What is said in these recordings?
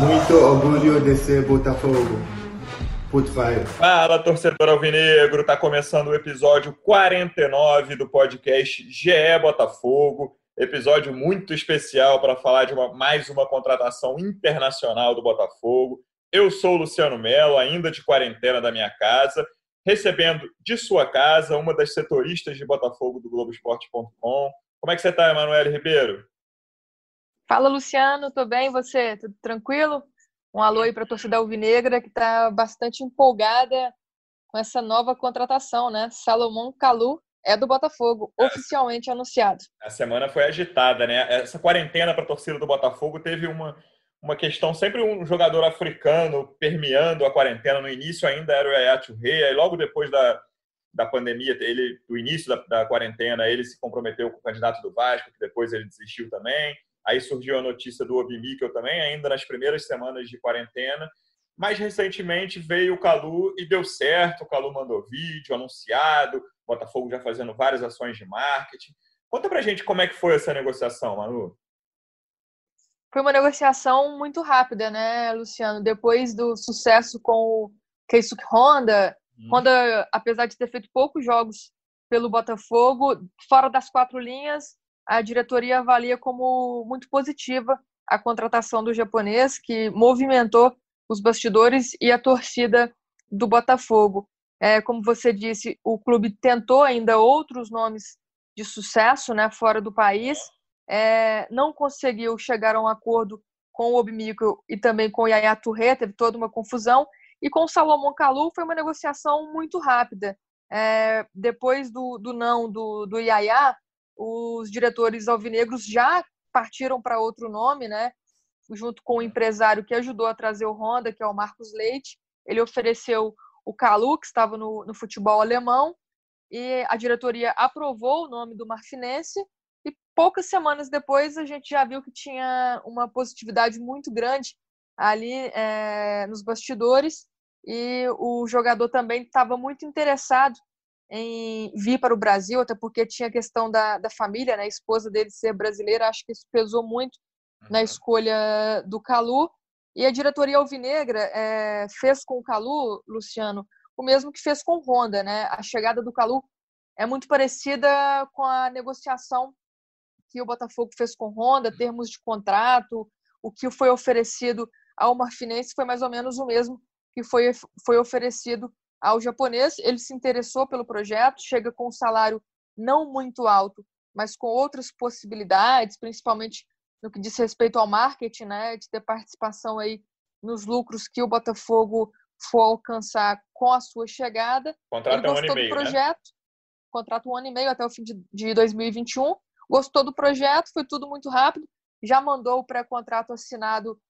Muito orgulho de ser Botafogo. Fala, torcedor alvinegro. Tá começando o episódio 49 do podcast GE Botafogo. Episódio muito especial para falar de uma, mais uma contratação internacional do Botafogo. Eu sou o Luciano Melo, ainda de quarentena da minha casa, recebendo de sua casa uma das setoristas de Botafogo do Globoesporte.com. Como é que você está, Emanuele Ribeiro? Fala, Luciano, tudo bem? Você? Tudo tranquilo? Um alô aí para a torcida alvinegra que está bastante empolgada com essa nova contratação, né? Salomão Calu é do Botafogo, oficialmente anunciado. A semana foi agitada, né? Essa quarentena para a torcida do Botafogo teve uma, uma questão, sempre um jogador africano permeando a quarentena. No início ainda era o Yaya Touré, aí logo depois da, da pandemia, ele, do início da, da quarentena, ele se comprometeu com o candidato do Vasco, que depois ele desistiu também. Aí surgiu a notícia do Obi Mikkel também, ainda nas primeiras semanas de quarentena. Mais recentemente veio o Calu e deu certo. O Calu mandou vídeo anunciado, Botafogo já fazendo várias ações de marketing. Conta pra gente como é que foi essa negociação, Manu. Foi uma negociação muito rápida, né, Luciano? Depois do sucesso com o Keisuke Honda, hum. Honda, apesar de ter feito poucos jogos pelo Botafogo, fora das quatro linhas, a diretoria avalia como muito positiva a contratação do japonês, que movimentou os bastidores e a torcida do Botafogo. É, como você disse, o clube tentou ainda outros nomes de sucesso né, fora do país, é, não conseguiu chegar a um acordo com o Obimico e também com o Yaya Touré, teve toda uma confusão, e com o Salomão Kalu foi uma negociação muito rápida. É, depois do, do não do, do Yaya, os diretores alvinegros já partiram para outro nome, né? Junto com o empresário que ajudou a trazer o Honda, que é o Marcos Leite. Ele ofereceu o Calu, que estava no, no futebol alemão, e a diretoria aprovou o nome do Marfinense. E poucas semanas depois a gente já viu que tinha uma positividade muito grande ali é, nos bastidores e o jogador também estava muito interessado em vir para o Brasil, até porque tinha a questão da, da família, né? A esposa dele ser brasileira, acho que isso pesou muito uhum. na escolha do Calu. E a diretoria alvinegra é, fez com o Calu, Luciano, o mesmo que fez com o Honda, né? A chegada do Calu é muito parecida com a negociação que o Botafogo fez com o Honda, termos de contrato, o que foi oferecido ao Marfinense foi mais ou menos o mesmo que foi, foi oferecido ao japonês. Ele se interessou pelo projeto, chega com um salário não muito alto, mas com outras possibilidades, principalmente no que diz respeito ao marketing, né, de ter participação aí nos lucros que o Botafogo for alcançar com a sua chegada. Contrato Ele gostou um ano e meio, do né? projeto, né? contrato um ano e meio até o fim de, de 2021. Gostou do projeto, foi tudo muito rápido. Já mandou o pré-contrato assinado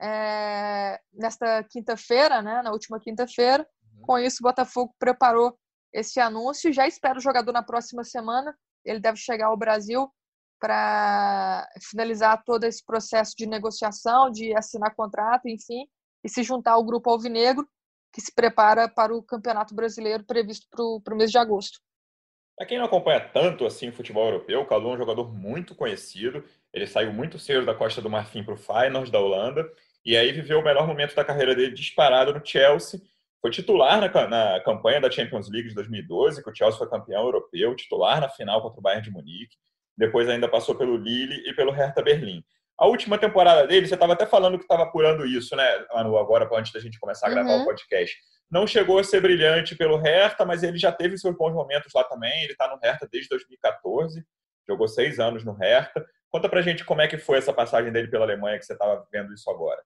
é, nesta quinta-feira, né, na última quinta-feira. Com isso, o Botafogo preparou esse anúncio. Já espera o jogador na próxima semana. Ele deve chegar ao Brasil para finalizar todo esse processo de negociação, de assinar contrato, enfim, e se juntar ao grupo Alvinegro, que se prepara para o Campeonato Brasileiro previsto para o mês de agosto. Para quem não acompanha tanto assim o futebol europeu, o Calu é um jogador muito conhecido. Ele saiu muito cedo da Costa do Marfim para o Feyenoord da Holanda e aí viveu o melhor momento da carreira dele disparado no Chelsea foi titular na, na, campanha da Champions League de 2012, que o Chelsea foi campeão europeu, titular na final contra o Bayern de Munique. Depois ainda passou pelo Lille e pelo Hertha Berlim. A última temporada dele, você estava até falando que estava apurando isso, né, Manu, agora antes da gente começar a gravar uhum. o podcast. Não chegou a ser brilhante pelo Hertha, mas ele já teve seus bons momentos lá também. Ele está no Hertha desde 2014, jogou seis anos no Hertha. Conta pra gente como é que foi essa passagem dele pela Alemanha, que você estava vendo isso agora.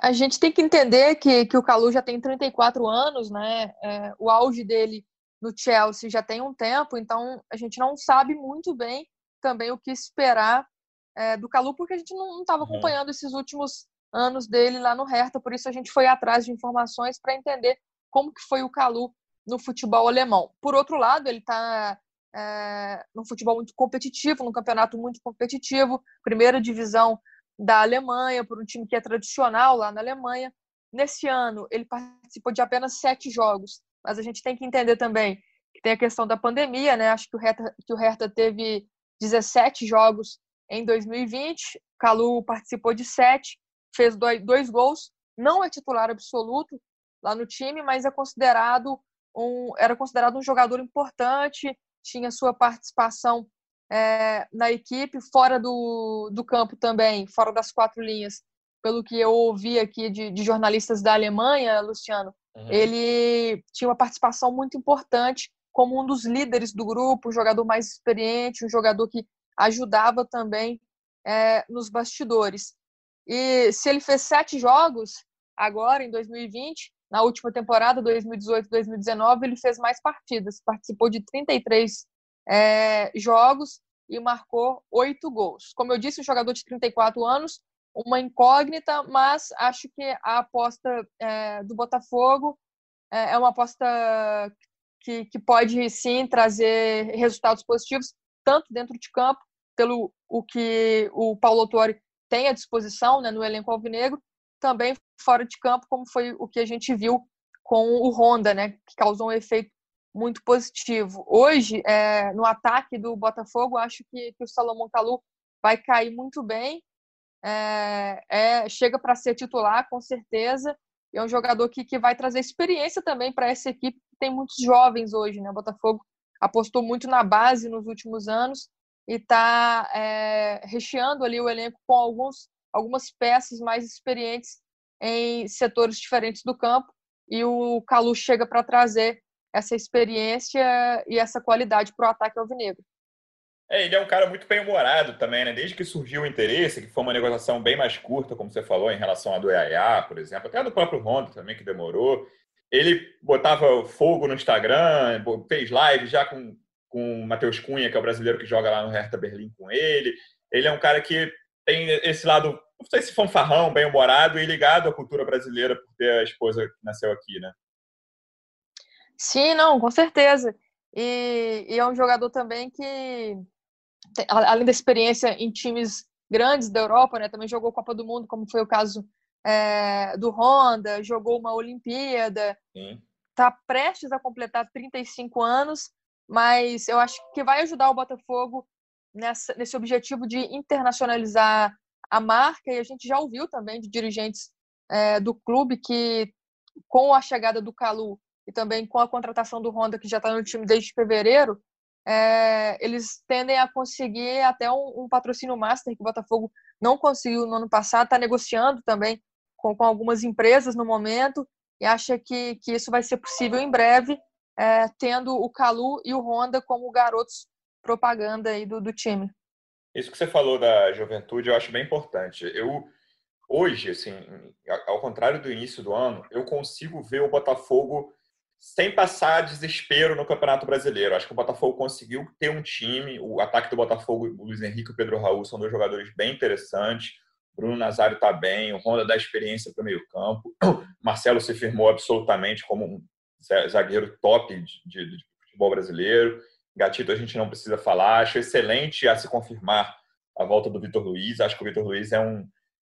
A gente tem que entender que, que o Calu já tem 34 anos, né? É, o auge dele no Chelsea já tem um tempo, então a gente não sabe muito bem também o que esperar é, do Calu, porque a gente não estava uhum. acompanhando esses últimos anos dele lá no Hertha, por isso a gente foi atrás de informações para entender como que foi o Calu no futebol alemão. Por outro lado, ele está é, num futebol muito competitivo, num campeonato muito competitivo, primeira divisão da Alemanha, por um time que é tradicional lá na Alemanha. Nesse ano, ele participou de apenas sete jogos, mas a gente tem que entender também que tem a questão da pandemia, né? Acho que o Hertha, que o Hertha teve 17 jogos em 2020, Calu participou de sete, fez dois, dois gols, não é titular absoluto lá no time, mas é considerado um, era considerado um jogador importante, tinha sua participação é, na equipe, fora do, do campo também, fora das quatro linhas. Pelo que eu ouvi aqui de, de jornalistas da Alemanha, Luciano, uhum. ele tinha uma participação muito importante como um dos líderes do grupo, um jogador mais experiente, um jogador que ajudava também é, nos bastidores. E se ele fez sete jogos agora, em 2020, na última temporada, 2018-2019, ele fez mais partidas, participou de 33 é, jogos e marcou oito gols. Como eu disse, um jogador de 34 anos, uma incógnita, mas acho que a aposta é, do Botafogo é, é uma aposta que, que pode sim trazer resultados positivos, tanto dentro de campo, pelo o que o Paulo Autori tem à disposição né, no elenco alvinegro, também fora de campo, como foi o que a gente viu com o Honda, né, que causou um efeito muito positivo. Hoje, é, no ataque do Botafogo, acho que, que o Salomão Kalu vai cair muito bem. É, é chega para ser titular, com certeza. É um jogador que, que vai trazer experiência também para essa equipe, que tem muitos jovens hoje. Né? O Botafogo apostou muito na base nos últimos anos e está é, recheando ali o elenco com alguns, algumas peças mais experientes em setores diferentes do campo. E o Calu chega para trazer essa experiência e essa qualidade para o ataque alvinegro. É, ele é um cara muito bem-humorado também, né? Desde que surgiu o interesse, que foi uma negociação bem mais curta, como você falou, em relação a do EAA, por exemplo, até do próprio Honda também, que demorou. Ele botava fogo no Instagram, fez live já com, com o Matheus Cunha, que é o brasileiro que joga lá no Hertha Berlim com ele. Ele é um cara que tem esse lado, não sei se fanfarrão, bem-humorado e ligado à cultura brasileira por ter a esposa que nasceu aqui, né? Sim, não, com certeza. E, e é um jogador também que, além da experiência em times grandes da Europa, né, também jogou Copa do Mundo, como foi o caso é, do Honda, jogou uma Olimpíada, está prestes a completar 35 anos, mas eu acho que vai ajudar o Botafogo nessa, nesse objetivo de internacionalizar a marca, e a gente já ouviu também de dirigentes é, do clube que, com a chegada do Calu, e também com a contratação do Honda, que já está no time desde fevereiro, é, eles tendem a conseguir até um, um, patrocínio master que o Botafogo não conseguiu no ano passado, está negociando também com, com, algumas empresas no momento e acha que, que isso vai ser possível em breve, é, tendo o Calu e o Honda como garotos propaganda aí do, do time. Isso que você falou da juventude eu acho bem importante. Eu hoje, assim, ao contrário do início do ano, eu consigo ver o Botafogo sem passar desespero no Campeonato Brasileiro. Acho que o Botafogo conseguiu ter um time. O ataque do Botafogo, o Luiz Henrique e o Pedro Raul são dois jogadores bem interessantes. Bruno Nazário está bem, o Honda dá experiência para o meio-campo. Marcelo se firmou absolutamente como um zagueiro top de, de, de, futebol brasileiro. Gatito a gente não precisa falar. Acho excelente a se confirmar a volta do Vitor Luiz. Acho que o Vitor Luiz é um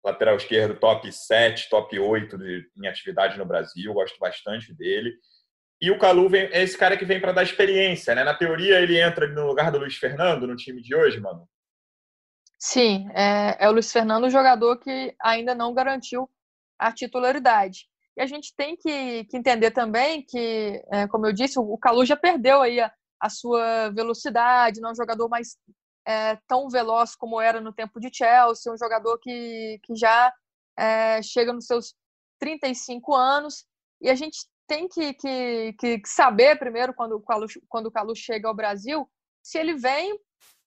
lateral esquerdo top 7, top 8 de, em atividade no Brasil. Gosto bastante dele. E o Calu vem, é esse cara que vem para dar experiência, né? Na teoria, ele entra no lugar do Luiz Fernando no time de hoje, mano. Sim, é, é o Luiz Fernando o jogador que ainda não garantiu a titularidade. E a gente tem que, que entender também que, é, como eu disse, o, Calu já perdeu aí a, a sua velocidade, não é um jogador mais é, tão veloz como era no tempo de Chelsea, um jogador que, que já é, chega nos seus 35 anos. E a gente tem que, que, que saber primeiro, quando o, Calu, quando o Calu chega ao Brasil, se ele vem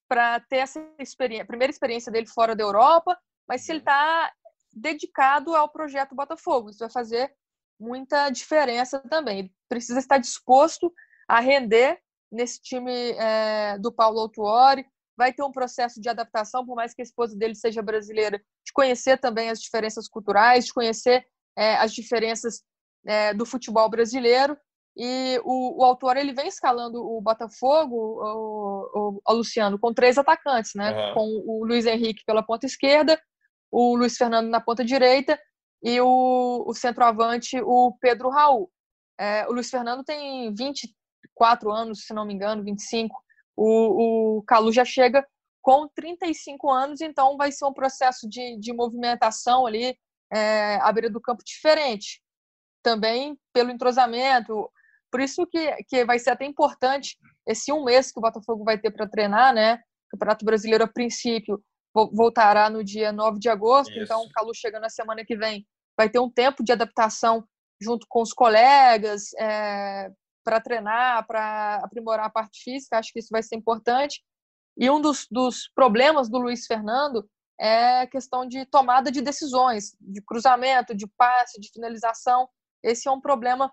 para ter essa experiência, primeira experiência dele fora da Europa, mas se ele está dedicado ao projeto Botafogo. Isso vai fazer muita diferença também. Ele precisa estar disposto a render nesse time é, do Paulo Autuori, vai ter um processo de adaptação, por mais que a esposa dele seja brasileira, de conhecer também as diferenças culturais, de conhecer é, as diferenças é, do futebol brasileiro. E o, o, autor ele vem escalando o Botafogo, o, o, o Luciano, com três atacantes, né? Uhum. Com o Luiz Henrique pela ponta esquerda, o Luiz Fernando na ponta direita e o, o centroavante, o Pedro Raul. É, o Luiz Fernando tem 24 anos, se não me engano, 25. O, o Calu já chega com 35 anos, então vai ser um processo de, de movimentação ali é, à beira do campo diferente. Também pelo entrosamento, por isso que, que vai ser até importante esse um mês que o Botafogo vai ter para treinar, né? O Campeonato Brasileiro, a princípio, voltará no dia 9 de agosto, isso. então o Calu chega na semana que vem, vai ter um tempo de adaptação junto com os colegas, é, para treinar, para aprimorar a parte física, acho que isso vai ser importante. E um dos, dos problemas do Luiz Fernando é a questão de tomada de decisões, de cruzamento, de passe, de finalização. Esse é um problema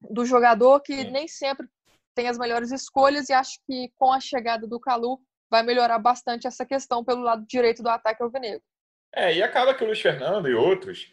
do jogador que nem sempre tem as melhores escolhas e acho que com a chegada do Calu vai melhorar bastante essa questão pelo lado direito do ataque alvinegro. É, e acaba que o Luiz Fernando e outros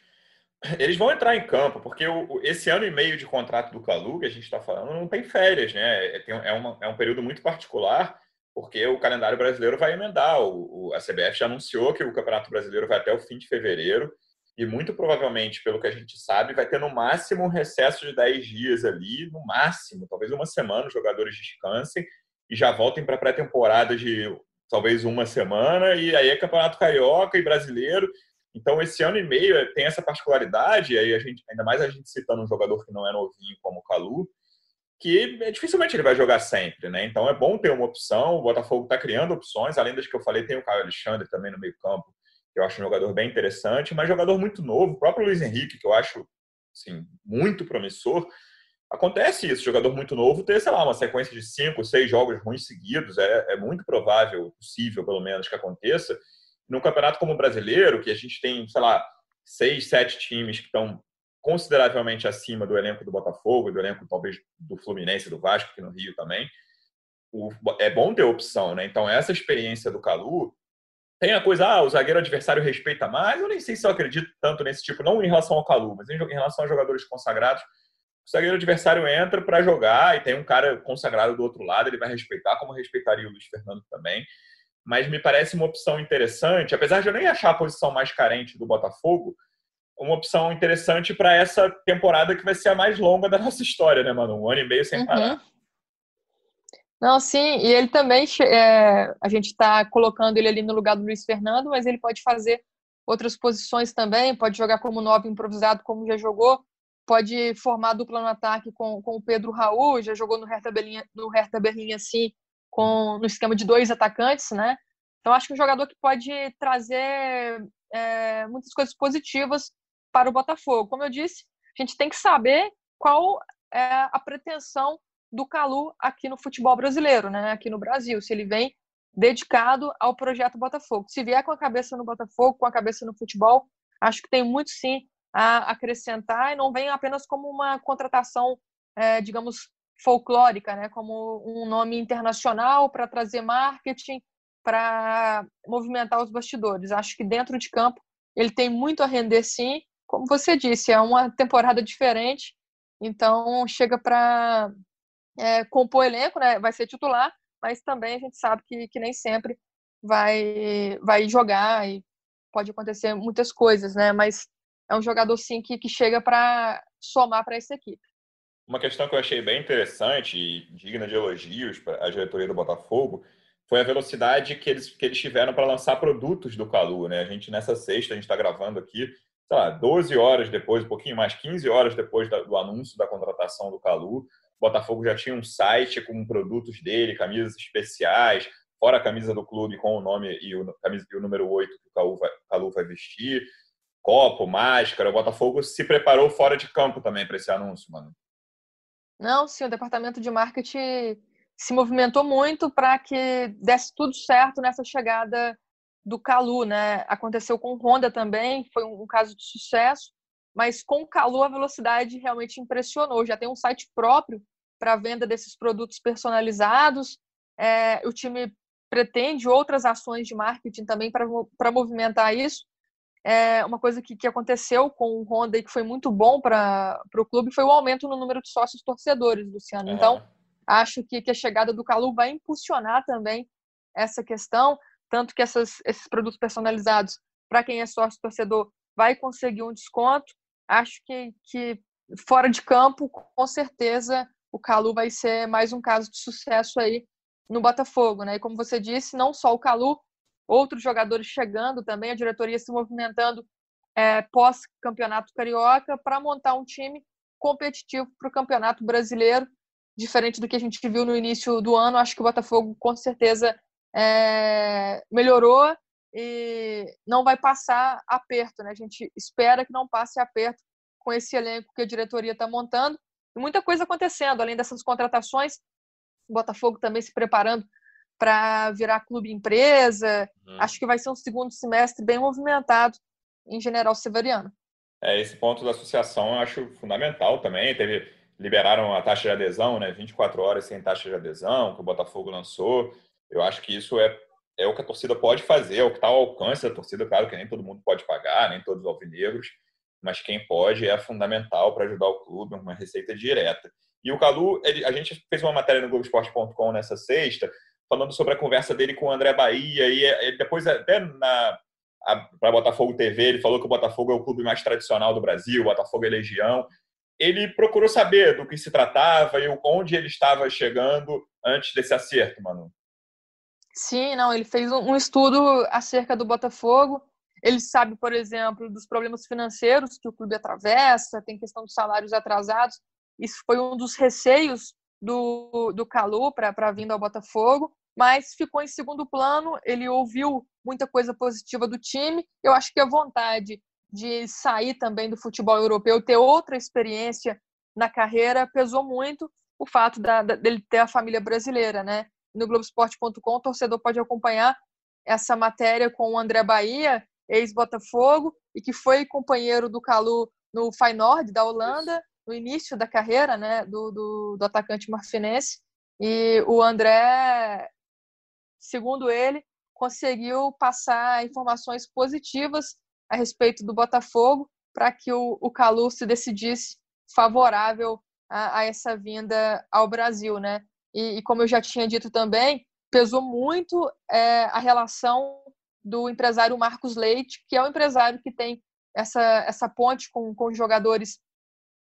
eles vão entrar em campo, porque o, esse ano e meio de contrato do Calu, que a gente está falando, não tem férias, né? É, tem, é, uma, é um período muito particular, porque o calendário brasileiro vai emendar. O, o, a CBF já anunciou que o Campeonato Brasileiro vai até o fim de fevereiro e muito provavelmente, pelo que a gente sabe, vai ter no máximo um recesso de 10 dias ali, no máximo, talvez uma semana, os jogadores descansem e já voltem para a pré-temporada de talvez uma semana, e aí é Campeonato Carioca e Brasileiro. Então, esse ano e meio tem essa particularidade, aí a gente, ainda mais a gente citando um jogador que não é novinho como o Calu, que é, dificilmente ele vai jogar sempre, né? Então é bom ter uma opção. O Botafogo está criando opções, além das que eu falei, tem o Caio Alexandre também no meio-campo, que eu acho um jogador bem interessante, mas jogador muito novo. O próprio Luiz Henrique, que eu acho assim, muito promissor. Acontece isso, jogador muito novo ter, sei lá, uma sequência de cinco, seis jogos ruins seguidos. É, é muito provável, possível pelo menos, que aconteça. Num campeonato como o brasileiro, que a gente tem, sei lá, seis, sete times que estão consideravelmente acima do elenco do Botafogo, do elenco talvez do Fluminense, do Vasco, aqui no Rio também. O, é bom ter opção, né? Então, essa experiência do Calu tem a coisa, ah, o zagueiro adversário respeita mais. Eu nem sei se eu acredito tanto nesse tipo, não em relação ao Calu, mas em, relação a jogadores consagrados. O zagueiro adversário entra para jogar e tem um cara consagrado do outro lado, ele vai respeitar, como respeitaria o Luiz Fernando também. Mas me parece uma opção interessante, apesar de eu nem achar a posição mais carente do Botafogo, uma opção interessante para essa temporada que vai ser a mais longa da nossa história, né, mano? Um ano e meio sem parar. Uhum. Não, sim, e ele também, é, a gente está colocando ele ali no lugar do Luiz Fernando, mas ele pode fazer outras posições também, pode jogar como novo improvisado, como já jogou, pode formar dupla no ataque com, com o Pedro Raul, já jogou no Hertha Berlim, no Hertha Berlim assim, com, no esquema de dois atacantes, né? Então, acho que um jogador que pode trazer é, muitas coisas positivas para o Botafogo. Como eu disse, a gente tem que saber qual é a pretensão do Calu aqui no futebol brasileiro, né? aqui no Brasil, se ele vem dedicado ao projeto Botafogo. Se vier com a cabeça no Botafogo, com a cabeça no futebol, acho que tem muito sim a acrescentar e não vem apenas como uma contratação, é, digamos, folclórica, né? como um nome internacional para trazer marketing, para movimentar os bastidores. Acho que dentro de campo ele tem muito a render sim. Como você disse, é uma temporada diferente, então chega para é, compor elenco, né? Vai ser titular, mas também a gente sabe que, que nem sempre vai, vai jogar e pode acontecer muitas coisas, né? Mas é um jogador sim que, que chega para somar para essa equipe. Uma questão que eu achei bem interessante e digna de elogios para a diretoria do Botafogo foi a velocidade que eles, que eles tiveram para lançar produtos do Calu, né? A gente nessa sexta, a gente está gravando aqui, sei lá, 12 horas depois, um pouquinho mais, 15 horas depois do anúncio da contratação do Calu, Botafogo já tinha um site com produtos dele, camisas especiais, fora a camisa do clube com o nome e o, camisa, e o número 8 que o Calu vai, Calu vai vestir, copo, máscara. O Botafogo se preparou fora de campo também para esse anúncio, mano. Não, sim, o departamento de marketing se movimentou muito para que desse tudo certo nessa chegada do Calu, né? Aconteceu com o Honda também, foi um caso de sucesso mas com o calor a velocidade realmente impressionou. Já tem um site próprio para venda desses produtos personalizados. É, o time pretende outras ações de marketing também para movimentar isso. É uma coisa que, que aconteceu com o Honda e que foi muito bom para o clube foi o aumento no número de sócios torcedores, Luciano. É. Então, acho que, que a chegada do Calu vai impulsionar também essa questão, tanto que essas, esses produtos personalizados, para quem é sócio torcedor, vai conseguir um desconto. Acho que, que fora de campo, com certeza, o Calu vai ser mais um caso de sucesso aí no Botafogo, né? E como você disse, não só o Calu, outros jogadores chegando também, a diretoria se movimentando é, pós-campeonato carioca para montar um time competitivo para o campeonato brasileiro, diferente do que a gente viu no início do ano. Acho que o Botafogo com certeza é, melhorou e não vai passar aperto, né? A gente espera que não passe aperto com esse elenco que a diretoria está montando. E muita coisa acontecendo, além dessas contratações, o Botafogo também se preparando para virar clube empresa. Uhum. Acho que vai ser um segundo semestre bem movimentado em General Severiano. É, esse ponto da associação eu acho fundamental também. Teve, liberaram a taxa de adesão, né? 24 horas sem taxa de adesão, que o Botafogo lançou. Eu acho que isso é, é o que a torcida pode fazer, é o que está ao alcance da torcida. Claro que nem todo mundo pode pagar, nem todos os alvinegros, mas quem pode é fundamental para ajudar o clube, uma receita direta. E o Calu, ele, a gente fez uma matéria no Globoesporte.com nessa sexta, falando sobre a conversa dele com o André Bahia, e ele depois até na para Botafogo TV, ele falou que o Botafogo é o clube mais tradicional do Brasil, o Botafogo é legião. Ele procurou saber do que se tratava e onde ele estava chegando antes desse acerto, Manu. Sim, não, ele fez um estudo acerca do Botafogo. Ele sabe, por exemplo, dos problemas financeiros que o clube atravessa, tem questão dos salários atrasados. Isso foi um dos receios do, do Calu para a ao Botafogo, mas ficou em segundo plano. Ele ouviu muita coisa positiva do time. Eu acho que a vontade de sair também do futebol europeu, ter outra experiência na carreira, pesou muito o fato da, da, dele ter a família brasileira, né? No Globoesporte.com, o torcedor pode acompanhar essa matéria com o André Bahia, ex-Botafogo, e que foi companheiro do Calu no Feyenoord da Holanda, no início da carreira né, do, do, do atacante marfinense. E o André, segundo ele, conseguiu passar informações positivas a respeito do Botafogo para que o, o Calu se decidisse favorável a, a, essa vinda ao Brasil, né? E, e, como eu já tinha dito também, pesou muito é, a relação do empresário Marcos Leite, que é o empresário que tem essa, essa ponte com, com jogadores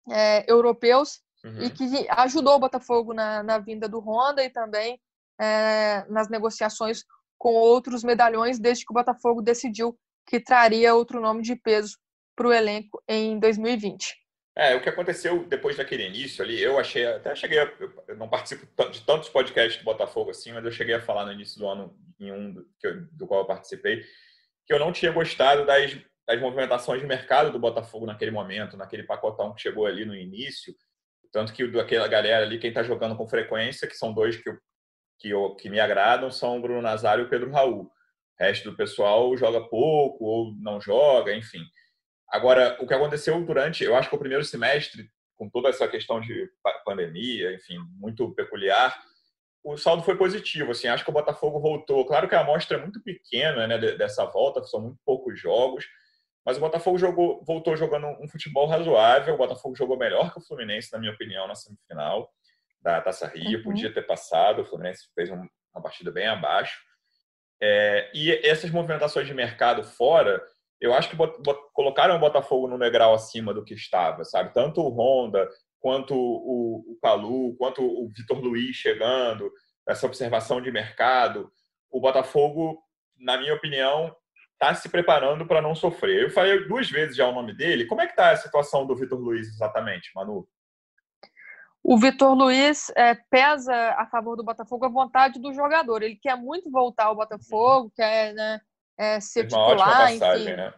é, europeus uhum. e que ajudou o Botafogo na, na vinda do Honda e também é, nas negociações com outros medalhões, desde que o Botafogo decidiu que traria outro nome de peso para o elenco em 2020. É, o que aconteceu depois daquele início ali, eu achei, até cheguei, a, eu não participo de tantos podcasts do Botafogo assim, mas eu cheguei a falar no início do ano, em um do, do qual eu participei, que eu não tinha gostado das, das movimentações de mercado do Botafogo naquele momento, naquele pacotão que chegou ali no início, tanto que daquela galera ali, quem está jogando com frequência, que são dois que, eu, que, eu, que me agradam, são o Bruno Nazário e o Pedro Raul. O resto do pessoal joga pouco ou não joga, enfim. Agora, o que aconteceu durante, eu acho que o primeiro semestre, com toda essa questão de pandemia, enfim, muito peculiar, o saldo foi positivo. Assim, acho que o Botafogo voltou. Claro que a amostra é muito pequena né, dessa volta, são muito poucos jogos, mas o Botafogo jogou, voltou jogando um futebol razoável. O Botafogo jogou melhor que o Fluminense, na minha opinião, na semifinal da Taça Rio. Uhum. Podia ter passado, o Fluminense fez uma partida bem abaixo. É, e essas movimentações de mercado fora eu acho que colocaram o Botafogo no degrau acima do que estava, sabe? Tanto o Honda, quanto o, o Calu, quanto o Vitor Luiz chegando, essa observação de mercado. O Botafogo, na minha opinião, está se preparando para não sofrer. Eu falei duas vezes já o nome dele. Como é que está a situação do Vitor Luiz exatamente, Manu? O Vitor Luiz é, pesa a favor do Botafogo a vontade do jogador. Ele quer muito voltar ao Botafogo, quer né, é, ser teve titular. Uma ótima passagem, enfim, né?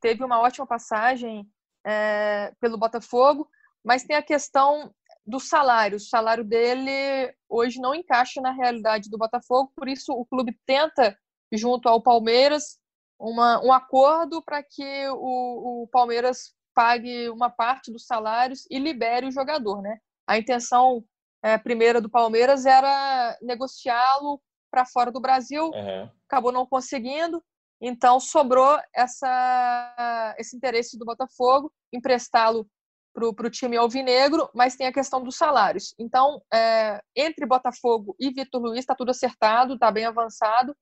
Teve uma ótima passagem é, pelo Botafogo, mas tem a questão do salário. O salário dele hoje não encaixa na realidade do Botafogo, por isso o clube tenta, junto ao Palmeiras, uma, um acordo para que o, o Palmeiras pague uma parte dos salários e libere o jogador, né? A intenção é, primeira do Palmeiras era negociá-lo para fora do Brasil, uhum. acabou não conseguindo. Então sobrou essa, esse interesse do Botafogo emprestá-lo para o time alvinegro, mas tem a questão dos salários. Então, é, entre Botafogo e Vitor Luiz está tudo acertado, está bem avançado,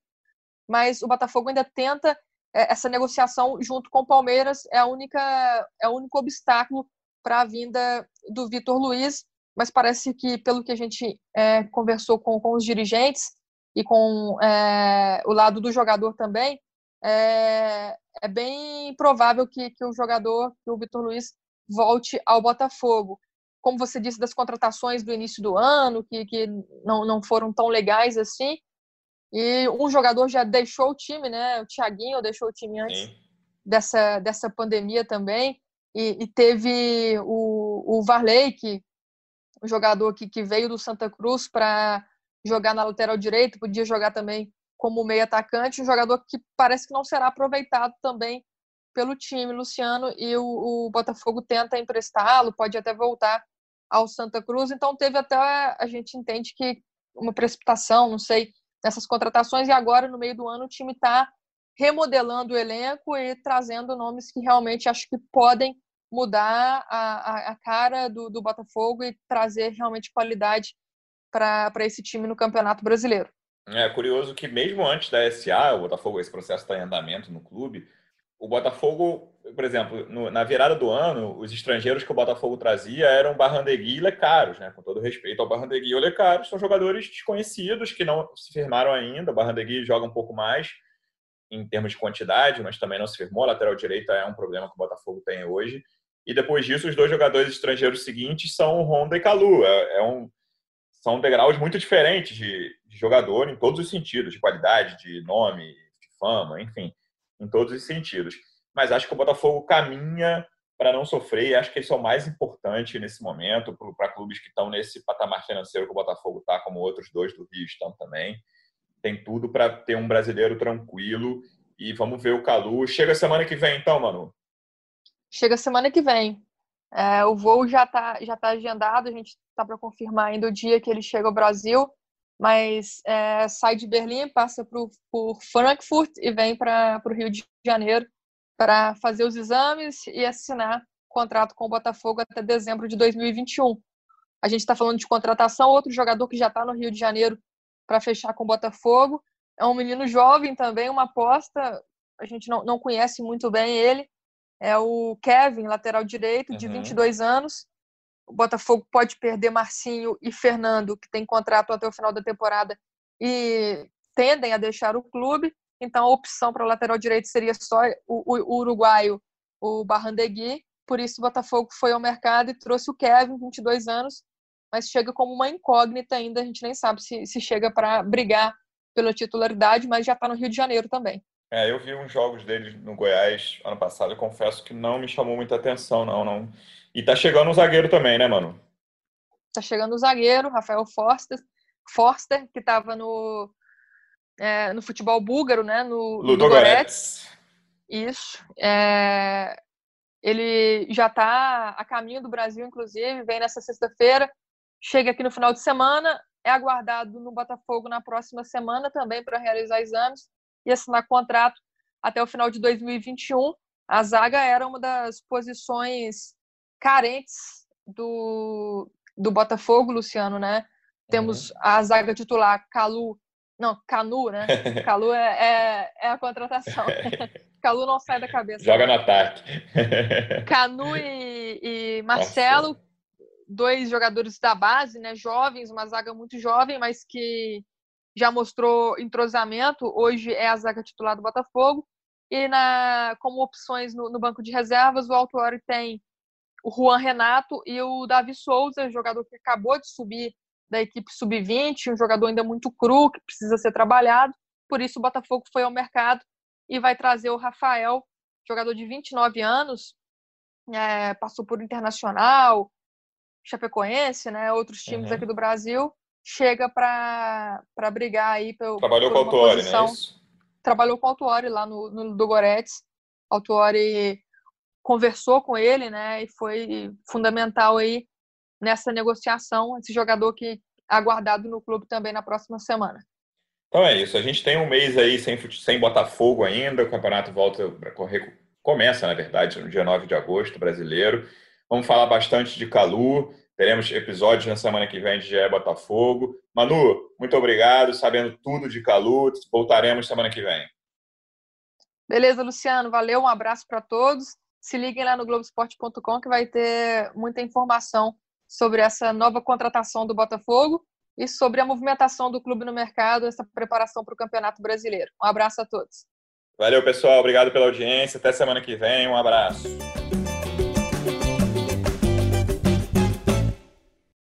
mas o Botafogo ainda tenta é, essa negociação junto com o Palmeiras é a única é o único obstáculo para a vinda do Vitor Luiz, mas parece que pelo que a gente é, conversou com, com os dirigentes e com é, o lado do jogador também, é, é bem provável que, que o jogador, que o Vitor Luiz volte ao Botafogo. Como você disse das contratações do início do ano, que, que não, não foram tão legais assim. E um jogador já deixou o time, né? O Thiaguinho deixou o time antes dessa, dessa pandemia também. E, e teve o, o Varley, que um jogador que, que veio do Santa Cruz para jogar na lateral direita, podia jogar também como meio atacante, um jogador que parece que não será aproveitado também pelo time, Luciano, e o, o Botafogo tenta emprestá-lo, pode até voltar ao Santa Cruz. Então teve até, a gente entende que uma precipitação, não sei, nessas contratações, e agora, no meio do ano, o time está remodelando o elenco e trazendo nomes que realmente acho que podem mudar a, a, a cara do, do Botafogo e trazer realmente qualidade para esse time no Campeonato Brasileiro. É curioso que mesmo antes da SA, o Botafogo, esse processo está em andamento no clube, o Botafogo, por exemplo, no, na virada do ano, os estrangeiros que o Botafogo trazia eram Barrandegui e Lecaros, né? Com todo respeito ao Barrandegui e ao Lecaros, são jogadores desconhecidos que não se firmaram ainda. O Barrandegui joga um pouco mais em termos de quantidade, mas também não se firmou. A lateral direita é um problema que o Botafogo tem hoje. E depois disso, os dois jogadores estrangeiros seguintes são Honda e Calu. É, é um, são degraus muito diferentes de, de jogador em todos os sentidos, de qualidade, de nome, de fama, enfim em todos os sentidos. Mas acho que o Botafogo caminha para não sofrer e acho que isso é o mais importante nesse momento para clubes que estão nesse patamar financeiro que o Botafogo está, como outros dois do Rio estão também. Tem tudo para ter um brasileiro tranquilo e vamos ver o Calu. Chega semana que vem, então, Manu? Chega semana que vem. É, o voo já está já tá agendado, a gente está para confirmar ainda o dia que ele chega ao Brasil mas é, sai de Berlim, passa por, por Frankfurt e vem para o Rio de Janeiro para fazer os exames e assinar contrato com o Botafogo até dezembro de 2021. A gente está falando de contratação, outro jogador que já está no Rio de Janeiro para fechar com o Botafogo. É um menino jovem também, uma aposta, a gente não, não conhece muito bem ele. É o Kevin, lateral direito, de uhum. 22 anos o Botafogo pode perder Marcinho e Fernando, que tem contrato até o final da temporada, e tendem a deixar o clube. Então, a opção para o lateral direito seria só o, o, o uruguaio, o Barrandegui. Por isso, o Botafogo foi ao mercado e trouxe o Kevin, 22 anos, mas chega como uma incógnita ainda. A gente nem sabe se, se chega para brigar pela titularidade, mas já está no Rio de Janeiro também. É, eu vi uns jogos dele no Goiás ano passado, eu confesso que não me chamou muita atenção, não, não e tá chegando um zagueiro também, né, mano? Tá chegando o zagueiro, Rafael Forster, Forster que tava no, é, no futebol búlgaro, né? No Ludogorets. Isso. É, ele já está a caminho do Brasil, inclusive, vem nessa sexta-feira, chega aqui no final de semana, é aguardado no Botafogo na próxima semana também para realizar exames e assinar contrato até o final de 2021. A zaga era uma das posições carentes do, do Botafogo, Luciano, né? Temos uhum. a zaga titular Calu, não, Canu, né? Calu é, é, é a contratação. Calu não sai da cabeça. Joga no ataque. Canu e, e Marcelo, Nossa. dois jogadores da base, né? Jovens, uma zaga muito jovem, mas que já mostrou entrosamento. Hoje é a zaga titular do Botafogo. E na, como opções no, no banco de reservas, o Autuori tem o Juan Renato e o Davi Souza, jogador que acabou de subir da equipe sub-20, um jogador ainda muito cru, que precisa ser trabalhado. Por isso, o Botafogo foi ao mercado e vai trazer o Rafael, jogador de 29 anos, é, passou por Internacional, Chapecoense, né, outros times uhum. aqui do Brasil, chega para brigar aí pelo. Trabalhou com o Autuori, né? Isso? Trabalhou com o Autuori lá no, no Dogoretes. Autuori conversou com ele, né, e foi fundamental aí nessa negociação, esse jogador que é aguardado no clube também na próxima semana. Então é isso. A gente tem um mês aí sem, sem Botafogo ainda. O campeonato volta para correr. Começa, na verdade, no dia 9 de agosto, brasileiro. Vamos falar bastante de Calu. Teremos episódios na semana que vem de GE Botafogo. Manu, muito obrigado. Sabendo tudo de Calu, voltaremos semana que vem. Beleza, Luciano. Valeu. Um abraço para todos. Se liguem lá no Globoesporte.com que vai ter muita informação sobre essa nova contratação do Botafogo e sobre a movimentação do clube no mercado, essa preparação para o Campeonato Brasileiro. Um abraço a todos. Valeu, pessoal. Obrigado pela audiência. Até semana que vem. Um abraço.